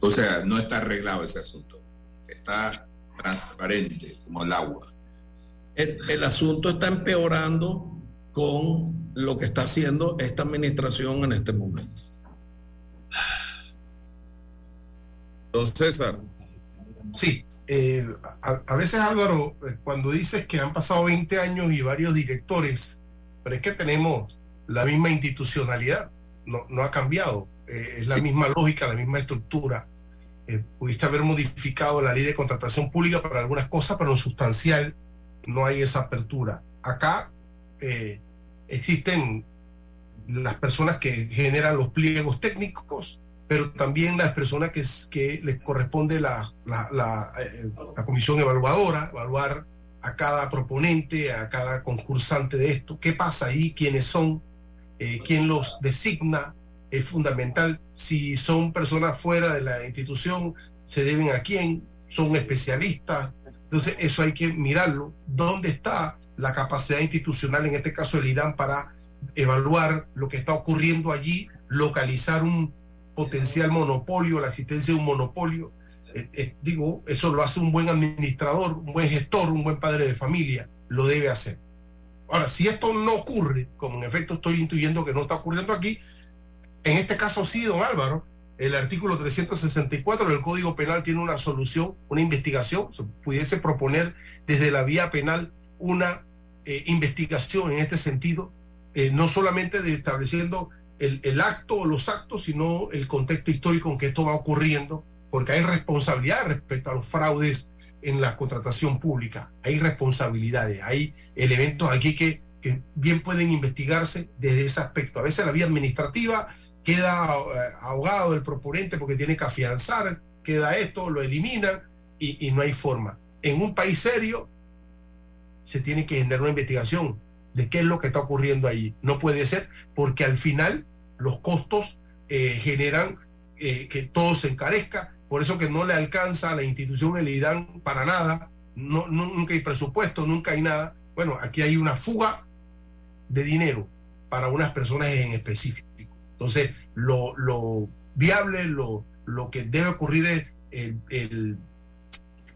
Speaker 9: O sea, no está arreglado ese asunto. Está transparente como el agua.
Speaker 12: El, el asunto está empeorando con lo que está haciendo esta administración en este momento.
Speaker 8: Don César.
Speaker 11: Sí, eh, a, a veces Álvaro, eh, cuando dices que han pasado 20 años y varios directores, pero es que tenemos la misma institucionalidad, no, no ha cambiado, eh, es la misma lógica, la misma estructura. Eh, pudiste haber modificado la ley de contratación pública para algunas cosas, pero en sustancial no hay esa apertura. Acá existen las personas que generan los pliegos técnicos, pero también las personas que, que les corresponde la, eh, la comisión evaluadora, evaluar a cada proponente, a cada concursante de esto, qué pasa ahí, quiénes son, eh, quién los designa, es fundamental. Si son personas fuera de la institución, se deben a quién, son especialistas. Entonces, eso hay que mirarlo. ¿Dónde está la capacidad institucional, en este caso el IDAN, para evaluar lo que está ocurriendo allí, localizar un potencial monopolio, la existencia de un monopolio? Eh, eh, digo, eso lo hace un buen administrador, un buen gestor, un buen padre de familia, lo debe hacer. Ahora, si esto no ocurre, como en efecto estoy intuyendo que no está ocurriendo aquí, en este caso sí, don Álvaro, el artículo 364 del Código Penal tiene una solución, una investigación, se pudiese proponer desde la vía penal una eh, investigación en este sentido, no solamente de estableciendo el, el acto o los actos, sino el contexto histórico en que esto va ocurriendo, porque hay responsabilidad respecto a los fraudes en la contratación pública, hay responsabilidades, hay elementos aquí que, que bien pueden investigarse desde ese aspecto. A veces la vía administrativa queda eh, ahogado el proponente porque tiene que afianzar, queda esto, lo eliminan y, y no hay forma. En un país serio se tiene que generar una investigación de qué es lo que está ocurriendo ahí. No puede ser porque al final los costos eh, generan eh, que todo se encarezca, por eso que no le alcanza a la institución el IDAN para nada, no, nunca hay presupuesto, nunca hay nada. Bueno, aquí hay una fuga de dinero para unas personas en específico. Entonces, lo, lo viable, lo, lo que debe ocurrir es el- el-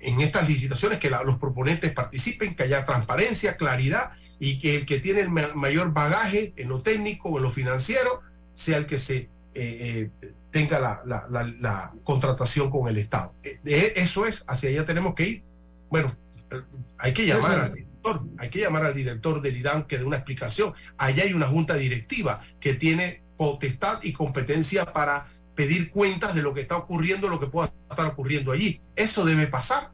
Speaker 11: en estas licitaciones que los proponentes participen, que haya transparencia, claridad y que el que tiene el ma- mayor bagaje en lo técnico o en lo financiero sea el que se eh, eh, tenga la, la- la- la contratación con el Estado. Eh, de- eso es, hacia allá tenemos que ir. Bueno, eh, hay que llamar al director, hay que llamar al director del IDAN que dé una explicación. Allá hay una junta directiva que tiene potestad y competencia para pedir cuentas de lo que está ocurriendo, lo que pueda estar ocurriendo allí. Eso debe pasar.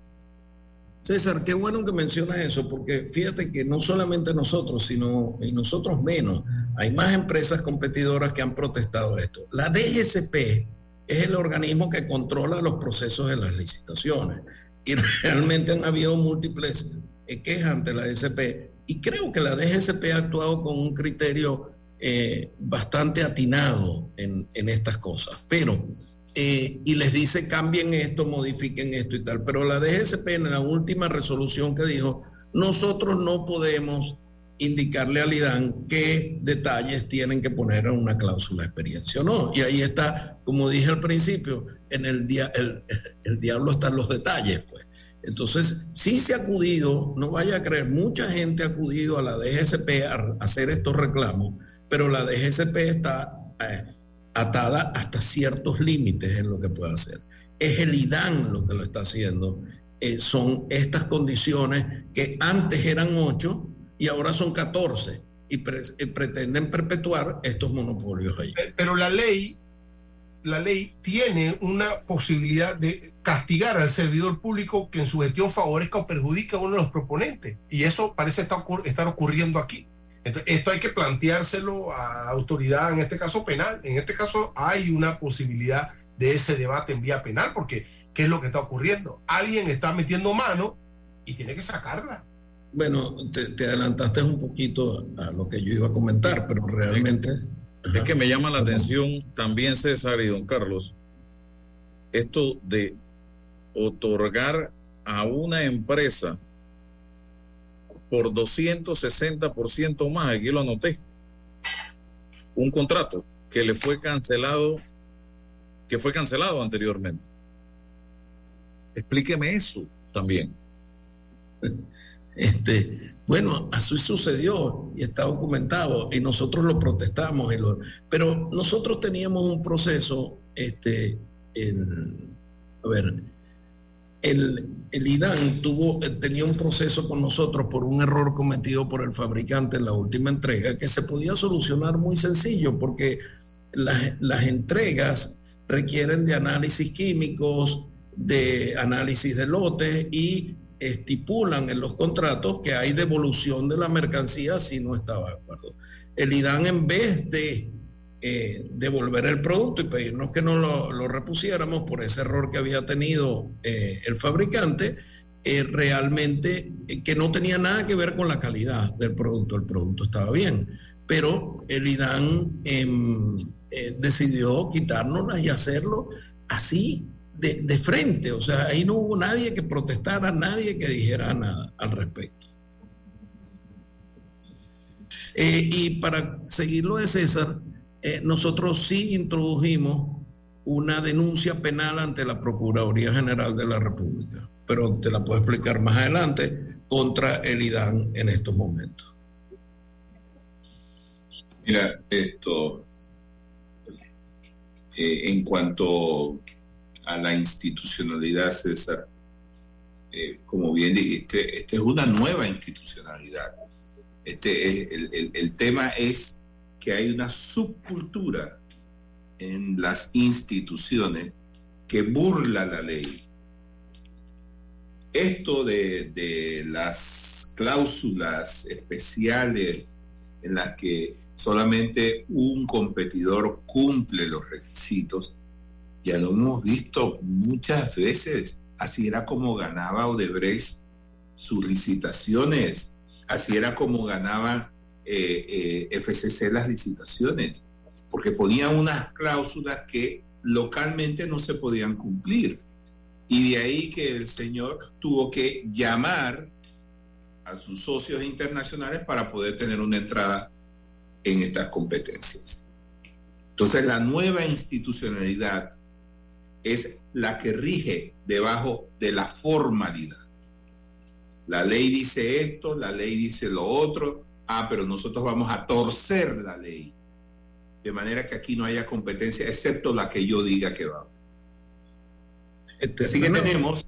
Speaker 12: César, qué bueno que mencionas eso, porque fíjate que no solamente nosotros, sino y nosotros menos, hay más empresas competidoras que han protestado esto. La DGCP es el organismo que controla los procesos de las licitaciones y realmente han habido múltiples eh, quejas ante la DGCP y creo que la DGCP ha actuado con un criterio eh, bastante atinado en, en estas cosas, pero eh, y les dice cambien esto, modifiquen esto y tal. Pero la DGCP en la última resolución que dijo, nosotros no podemos indicarle al IDAN qué detalles tienen que poner en una cláusula de experiencia o no. Y ahí está, como dije al principio, en el, dia el, el diablo están los detalles, pues. Entonces, sí se ha acudido, no vaya a creer, mucha gente ha acudido a la DGCP a, hacer estos reclamos, pero la DGCP está eh, atada hasta ciertos límites en lo que puede hacer. Es el IDAN lo que lo está haciendo. Eh, son estas condiciones que antes eran 8 y ahora son 14. y, pretenden perpetuar estos monopolios ahí.
Speaker 11: Pero la ley, la ley tiene una posibilidad de castigar al servidor público que en su gestión favorezca o perjudique a uno de los proponentes. Y eso parece estar ocurriendo aquí. Entonces, esto hay que planteárselo a la autoridad, en este caso penal. En este caso hay una posibilidad de ese debate en vía penal, porque ¿qué es lo que está ocurriendo? Alguien está metiendo mano y tiene que sacarla.
Speaker 12: Bueno, te, adelantaste un poquito a lo que yo iba a comentar, pero realmente...
Speaker 8: Es que me llama la atención también César y don Carlos, esto de otorgar a una empresa por 260% más, aquí lo anoté, un contrato que le fue cancelado, que fue cancelado anteriormente. Explíqueme eso también.
Speaker 12: Este, bueno, así sucedió y está documentado y nosotros lo protestamos. Pero nosotros teníamos un proceso, este, a ver, el, el IDAN tuvo, tenía un proceso con nosotros por un error cometido por el fabricante en la última entrega que se podía solucionar muy sencillo porque las, las entregas requieren de análisis químicos, de análisis de lotes y estipulan en los contratos que hay devolución de la mercancía si no estaba de acuerdo. El IDAN en vez de eh, devolver el producto y pedirnos que no lo, repusiéramos por ese error que había tenido eh, el fabricante, eh, realmente que no tenía nada que ver con la calidad del producto, el producto estaba bien, pero el IDAN em, decidió quitárnoslas y hacerlo así de, frente, o sea, ahí no hubo nadie que protestara, nadie que dijera nada al respecto. Eh, y para seguirlo de César, eh, nosotros sí introdujimos una denuncia penal ante la Procuraduría General de la República, pero te la puedo explicar más adelante, contra el IDAN en estos momentos.
Speaker 9: Mira, esto, eh, en cuanto a la institucionalidad, César. Eh, como bien dijiste, esta es una nueva institucionalidad. Este el, el, tema es que hay una subcultura en las instituciones que burla la ley. Esto de, de, las cláusulas especiales en las que solamente un competidor cumple los requisitos, ya lo hemos visto muchas veces. Así era como ganaba Odebrecht sus licitaciones. Así era como ganaba eh, eh, FCC las licitaciones. Porque ponían unas cláusulas que localmente no se podían cumplir. Y de ahí que el señor tuvo que llamar a sus socios internacionales para poder tener una entrada en estas competencias. Entonces la nueva institucionalidad es la que rige debajo de la formalidad. La ley dice esto, la ley dice lo otro, ah, pero nosotros vamos a torcer la ley. De manera que aquí no haya competencia, excepto la que yo diga que va. Este, Así que tenemos...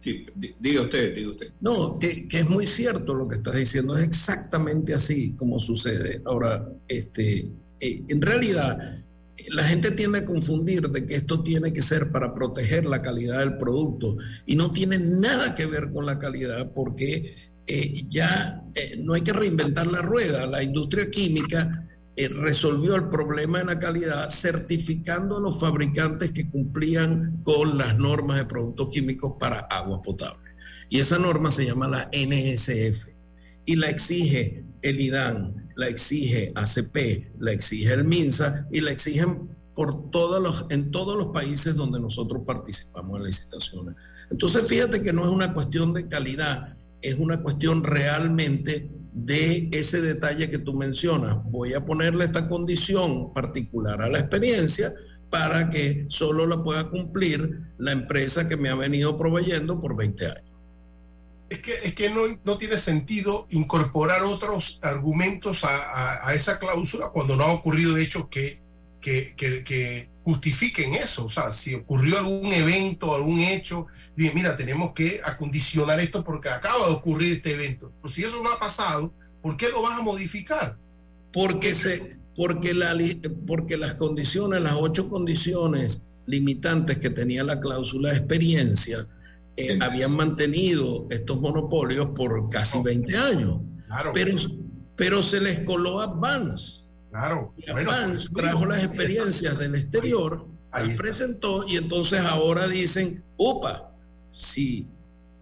Speaker 9: Sí, diga usted, diga usted.
Speaker 12: No, que, es muy cierto lo que estás diciendo, es exactamente así como sucede. Ahora, este, eh, en realidad, la gente tiende a confundir de que esto tiene que ser para proteger la calidad del producto y no tiene nada que ver con la calidad porque eh, ya eh, no hay que reinventar la rueda. La industria química eh, resolvió el problema de la calidad certificando a los fabricantes que cumplían con las normas de productos químicos para agua potable. Y esa norma se llama la NSF y la exige el IDAN, la exige ACP, la exige el MINSA y la exigen por todos los, en todos los países donde nosotros participamos en licitaciones. Entonces, fíjate que no es una cuestión de calidad, es una cuestión realmente de ese detalle que tú mencionas. Voy a ponerle esta condición particular a la experiencia para que solo la pueda cumplir la empresa que me ha venido proveyendo por 20 años
Speaker 11: es que, es que no, no, tiene sentido incorporar otros argumentos a, a, esa cláusula cuando no ha ocurrido hechos que, que, que, justifiquen eso. O sea, si ocurrió algún evento, algún hecho, mira, tenemos que acondicionar esto porque acaba de ocurrir este evento. Pero si eso no ha pasado, ¿Por qué lo vas a modificar?
Speaker 12: Porque, se, porque, la, porque las condiciones, las ocho condiciones limitantes que tenía la cláusula de experiencia, eh, habían mantenido estos monopolios por casi 20 años. Pero, pero se les coló Advance.
Speaker 11: Claro.
Speaker 12: Advance trajo las experiencias del exterior, ahí, presentó y entonces ahora dicen, opa, si,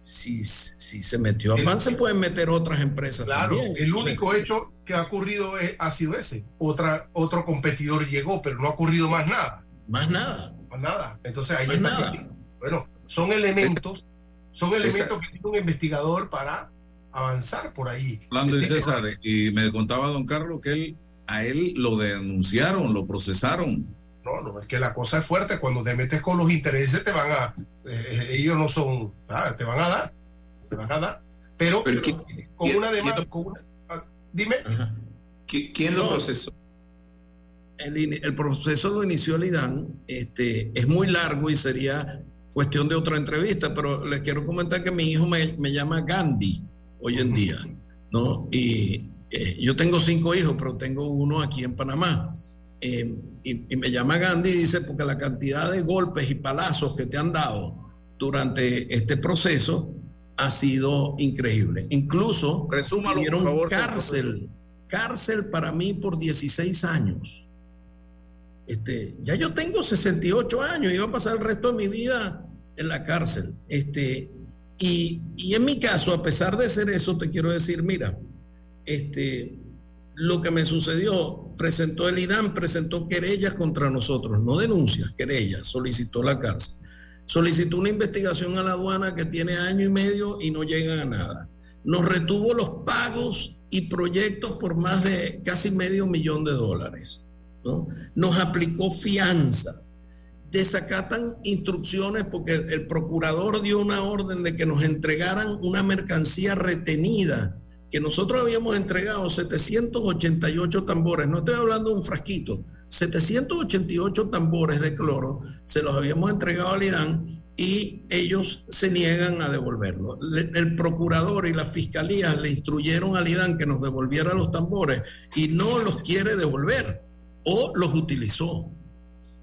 Speaker 12: si, si se metió Advance, se pueden meter otras empresas
Speaker 11: claro,
Speaker 12: también.
Speaker 11: El único hecho que ha ocurrido es, ha sido ese. Otra, otro competidor llegó, pero no ha ocurrido más nada.
Speaker 12: Más nada.
Speaker 11: Más nada. Entonces ahí está. Bueno, son elementos, son elementos que tiene un investigador para avanzar por ahí.
Speaker 8: Hablando de César, y me contaba don Carlos que él, a él lo denunciaron, lo procesaron.
Speaker 11: No, no, es que la cosa es fuerte. Cuando te metes con los intereses, te van a. Eh, ellos no son. Ah, te van a dar. Te van a dar. Pero, pero con una demanda. Con una, ah, dime.
Speaker 9: ¿Quién lo procesó?
Speaker 12: El, el, proceso lo inició el IDAN. Este, es muy largo y sería cuestión de otra entrevista, pero les quiero comentar que mi hijo me, me llama Gandhi hoy en día, ¿no? Y eh, yo tengo cinco hijos, pero tengo uno aquí en Panamá. Eh, y, y, me llama Gandhi y dice, porque la cantidad de golpes y palazos que te han dado durante este proceso ha sido increíble. Incluso
Speaker 8: Resúmalo, por favor,
Speaker 12: cárcel, cárcel para mí por 16 años. Este, ya yo tengo 68 años y voy a pasar el resto de mi vida en la cárcel. Este, y, y, en mi caso, a pesar de ser eso, te quiero decir, mira, este, lo que me sucedió, presentó el IDAM, presentó querellas contra nosotros, no denuncias, querellas, solicitó la cárcel. Solicitó una investigación a la aduana que tiene año y medio y no llega a nada. Nos retuvo los pagos y proyectos por más de casi medio millón de dólares. ¿no? Nos aplicó fianza. Desacatan instrucciones porque el, el procurador dio una orden de que nos entregaran una mercancía retenida que nosotros habíamos entregado 788 tambores, no estoy hablando de un frasquito, 788 tambores de cloro, se los habíamos entregado al IDAN y ellos se niegan a devolverlo. El procurador y la fiscalía le instruyeron al IDAN que nos devolviera los tambores y no los quiere devolver o los utilizó.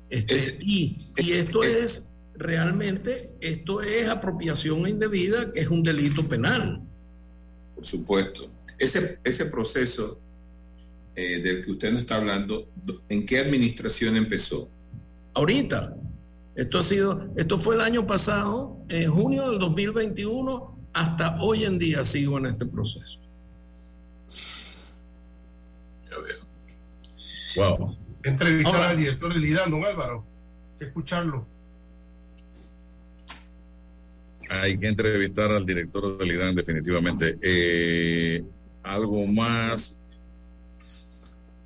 Speaker 12: Este, y, y esto es realmente, esto es apropiación indebida, que es un delito penal
Speaker 9: por supuesto. Ese, ese proceso eh, del que usted nos está hablando, ¿en qué administración empezó?
Speaker 12: Ahorita. Esto ha sido, esto fue el año pasado, en junio del 2021, hasta hoy en día sigo en este proceso.
Speaker 9: Ya veo.
Speaker 12: Wow.
Speaker 11: Entrevistar Ahora, al director del IDAN, don Álvaro. Que escucharlo.
Speaker 8: Hay que entrevistar al director del IDAN definitivamente. Eh, algo más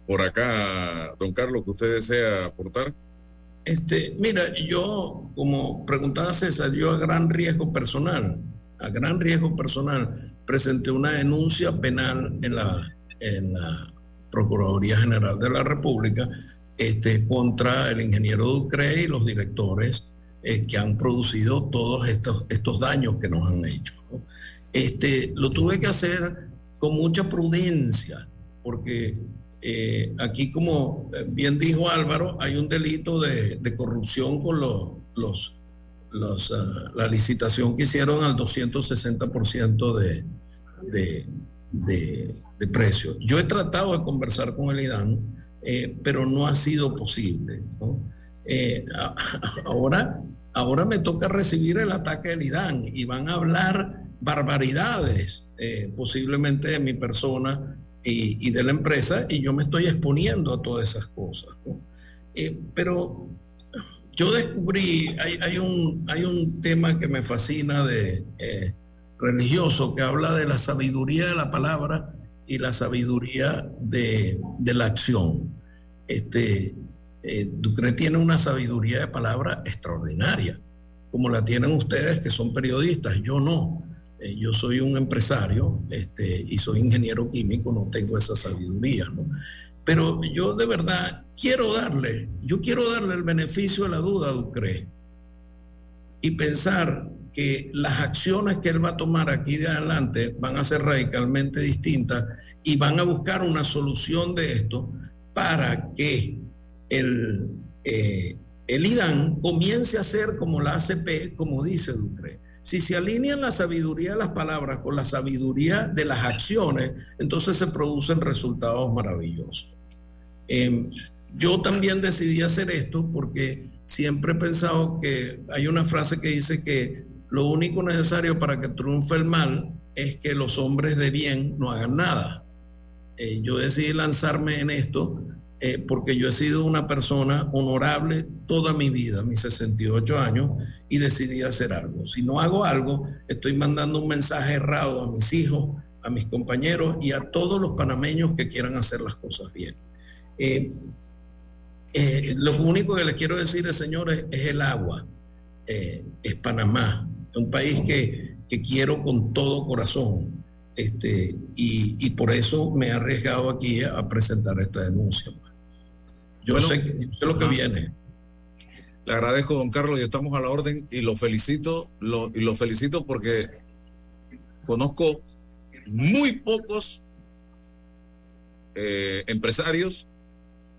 Speaker 8: por acá, don Carlos, que usted desea aportar.
Speaker 12: Este, mira, yo, como preguntaba César, yo a gran riesgo personal, a gran riesgo personal, presenté una denuncia penal en la, en la Procuraduría General de la República este, contra el ingeniero Ducre y los directores eh, que han producido todos estos, estos daños que nos han hecho. Este, lo tuve que hacer con mucha prudencia, porque eh, aquí, como bien dijo Álvaro, hay un delito de, corrupción con los, los, uh, la licitación que hicieron al 260% de, de, de, de, precio. Yo he tratado de conversar con el IDAN, eh, pero no ha sido posible. Eh, [LAUGHS] ahora, ahora me toca recibir el ataque del IDAN y van a hablar barbaridades, eh, posiblemente de mi persona y, y, de la empresa, y yo me estoy exponiendo a todas esas cosas. Eh, pero yo descubrí, hay, hay, un, hay un tema que me fascina de eh, religioso que habla de la sabiduría de la palabra y la sabiduría de, de la acción. Este, eh, Ducre tiene una sabiduría de palabra extraordinaria, como la tienen ustedes que son periodistas, yo no. Eh, yo soy un empresario este, y soy ingeniero químico, no tengo esa sabiduría, ¿no? Pero yo de verdad quiero darle, yo quiero darle el beneficio de la duda a Ducre y pensar que las acciones que él va a tomar aquí de adelante van a ser radicalmente distintas y van a buscar una solución de esto para que el, eh, el IDAN comience a ser como la ACP, como dice Ducre. Si se alinean la sabiduría de las palabras con la sabiduría de las acciones, entonces se producen resultados maravillosos. Em, yo también decidí hacer esto porque siempre he pensado que hay una frase que dice que lo único necesario para que triunfe el mal es que los hombres de bien no hagan nada. Eh, yo decidí lanzarme en esto eh, porque yo he sido una persona honorable toda mi vida, mis 68 años, y decidí hacer algo. Si no hago algo, estoy mandando un mensaje errado a mis hijos, a mis compañeros y a todos los panameños que quieran hacer las cosas bien. Eh, eh, lo único que les quiero decir, señores, es el agua. es Panamá, un país que, quiero con todo corazón. Este, y, y, por eso me he arriesgado aquí a presentar esta denuncia. Yo, sé, lo que viene.
Speaker 8: Le agradezco, don Carlos, y estamos a la orden y lo felicito, lo, y lo felicito porque conozco muy pocos eh, empresarios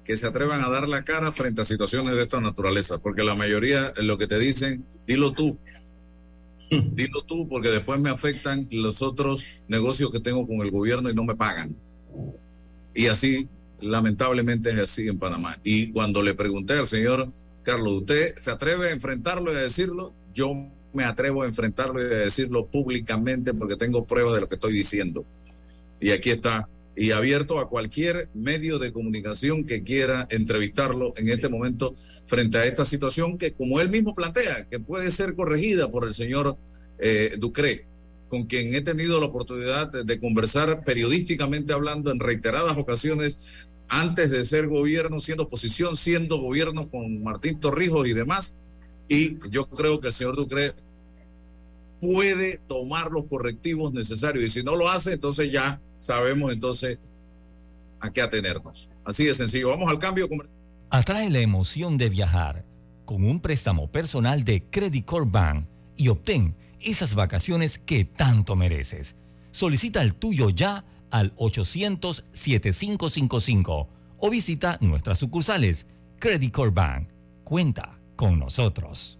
Speaker 8: que se atrevan a dar la cara frente a situaciones de esta naturaleza, porque la mayoría lo que te dicen, dilo tú, [LAUGHS] dilo tú, porque después me afectan los otros negocios que tengo con el gobierno y no me pagan. Y así lamentablemente es así en Panamá. Y cuando le pregunté al señor Carlos, ¿usted se atreve a enfrentarlo y a decirlo? Yo me atrevo a enfrentarlo y a decirlo públicamente porque tengo pruebas de lo que estoy diciendo. Y aquí está. Y abierto a cualquier medio de comunicación que quiera entrevistarlo en este momento frente a esta situación que, como él mismo plantea, que puede ser corregida por el señor eh, Ducre con quien he tenido la oportunidad de, conversar periodísticamente hablando en reiteradas ocasiones antes de ser gobierno, siendo oposición, siendo gobierno con Martín Torrijos y demás. Y yo creo que el señor Ducre puede tomar los correctivos necesarios y si no lo hace, entonces ya sabemos entonces a qué atenernos. Así de sencillo. Vamos al cambio.
Speaker 1: Atrae la emoción de viajar con un préstamo personal de Credit Corp Bank y obtén esas vacaciones que tanto mereces. Solicita el tuyo ya al 800-7555 o visita nuestras sucursales. Credit Corp Bank. Cuenta con nosotros.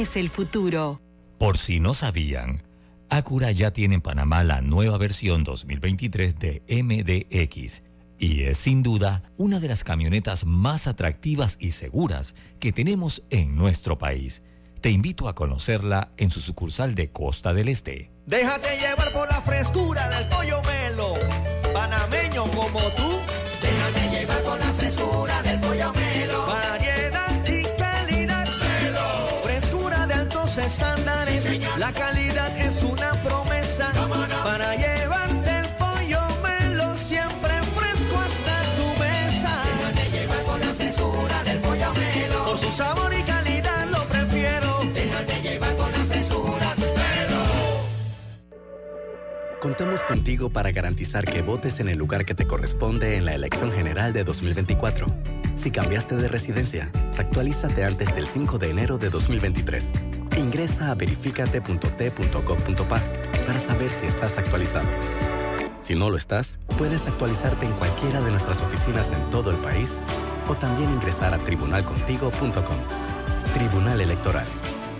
Speaker 6: es el futuro.
Speaker 1: Por si no sabían, Acura ya tiene en Panamá la nueva versión 2023 de MDX y es sin duda una de las camionetas más atractivas y seguras que tenemos en nuestro país. Te invito a conocerla en su sucursal de Costa del Este.
Speaker 13: Déjate llevar por la frescura del pollo melo, panameño como tú. La calidad es una promesa para llevarte el pollo melo siempre fresco hasta tu mesa. Déjate llevar con la frescura del pollo melo. Por su sabor y calidad lo prefiero. Déjate llevar con la frescura del melo.
Speaker 3: Contamos contigo para garantizar que votes en el lugar que te corresponde en la elección general de 2024. Si cambiaste de residencia, actualízate antes del 5 de enero de 2023. Ingresa a verificate.t.gov.pa para saber si estás actualizado. Si no lo estás, puedes actualizarte en cualquiera de nuestras oficinas en todo el país o también ingresar a tribunalcontigo.com. Tribunal Electoral.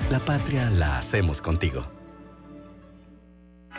Speaker 3: La patria la hacemos contigo.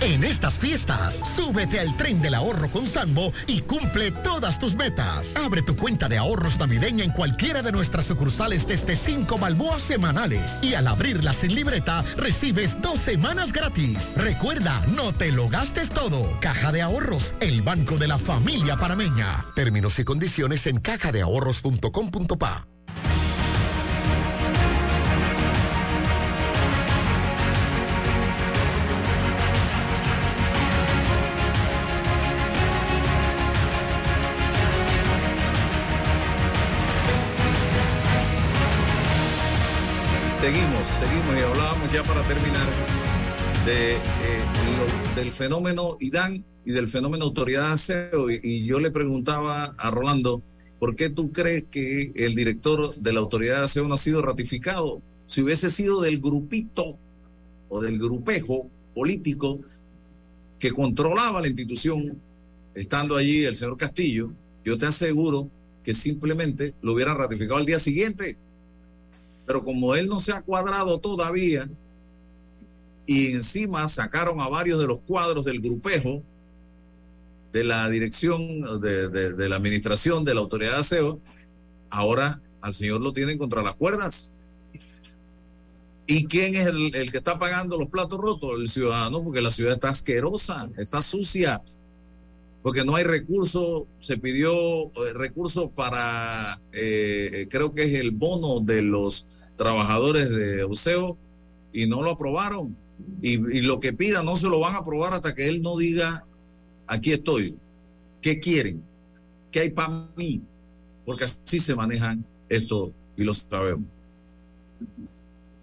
Speaker 14: En estas fiestas, súbete al tren del ahorro con Sambo y cumple todas tus metas. Abre tu cuenta de ahorros navideña en cualquiera de nuestras sucursales desde 5 balboas semanales. Y al abrirla sin libreta, recibes dos semanas gratis. Recuerda, no te lo gastes todo. Caja de Ahorros, el banco de la familia parameña. Términos y condiciones en cajadeahorros.com.pa.
Speaker 8: Seguimos, y hablábamos ya para terminar eh, del fenómeno IDAN y del fenómeno autoridad aseo. Y, y yo le preguntaba a Rolando, ¿por qué tú crees que el director de la autoridad de aseo no ha sido ratificado? Si hubiese sido del grupito o del grupejo político que controlaba la institución, estando allí el señor Castillo, yo te aseguro que simplemente lo hubieran ratificado al día siguiente pero como él no se ha cuadrado todavía y encima sacaron a varios de los cuadros del grupejo de la dirección de, de- la administración de la autoridad de aseo, ahora al señor lo tienen contra las cuerdas. ¿Y quién es el, que está pagando los platos rotos? El ciudadano, porque la ciudad está asquerosa, está sucia, porque no hay recursos, se pidió eh, recursos para, eh, creo que es el bono de los trabajadores de Euseo y no lo aprobaron. Y, lo que pida no se lo van a aprobar hasta que él no diga, aquí estoy, ¿qué quieren? ¿Qué hay para mí? Porque así se manejan esto y lo sabemos.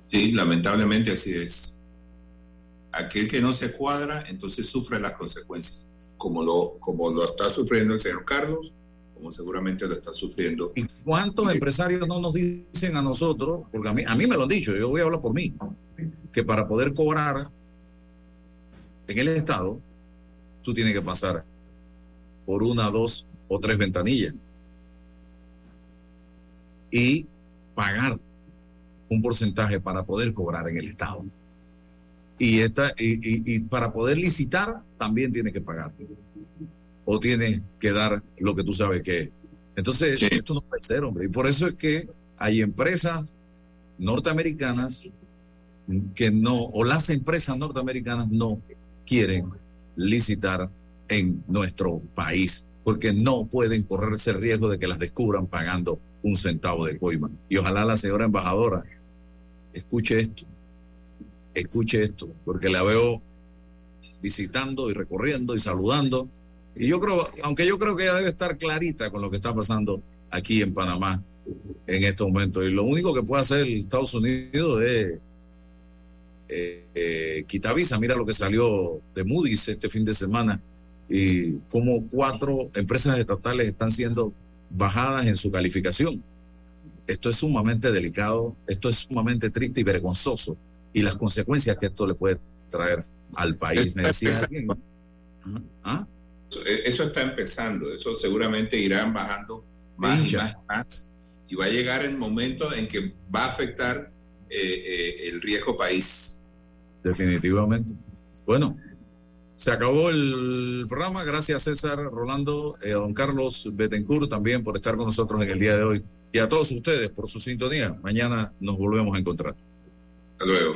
Speaker 9: Sí, lamentablemente así es. Aquel que no se cuadra, entonces sufre las consecuencias, como lo, como lo está sufriendo el señor Carlos, como seguramente lo está sufriendo.
Speaker 8: ¿Cuántos empresarios no nos dicen a nosotros, porque a mí, a mí me lo han dicho, yo voy a hablar por mí, que para poder cobrar en el Estado, tú tienes que pasar por una, dos o tres ventanillas y pagar un porcentaje para poder cobrar en el Estado. Y, esta, y, y- y para poder licitar también tiene que pagar. O tiene que dar lo que tú sabes que es. Entonces, esto no puede ser, hombre. Y por eso es que hay empresas norteamericanas que no, o las empresas norteamericanas no quieren licitar en nuestro país, porque no pueden correr ese riesgo de que las descubran pagando un centavo de coima. Y ojalá la señora embajadora escuche esto, escuche esto, porque la veo visitando y recorriendo y saludando. Y yo creo, aunque yo creo que ella debe estar clarita con lo que está pasando aquí en Panamá en estos momentos. Y lo único que puede hacer Estados Unidos es eh, eh, quitar visa. Mira lo que salió de Moody's este fin de semana y cómo cuatro empresas estatales están siendo bajadas en su calificación. Esto es sumamente delicado, esto es sumamente triste y vergonzoso y las consecuencias que esto le puede traer al país. Me decía alguien. [LAUGHS] ¿Ah?
Speaker 9: Eh, Eso está empezando, eso seguramente irán bajando más y más, y más, y va a llegar el momento en que va a afectar eh, eh, el riesgo país.
Speaker 8: Definitivamente. Bueno, se acabó el programa. Gracias César, Rolando, eh, a don Carlos Betancourt también por estar con nosotros en el día de hoy y a todos ustedes por su sintonía. Mañana nos volvemos a encontrar.
Speaker 9: Hasta luego.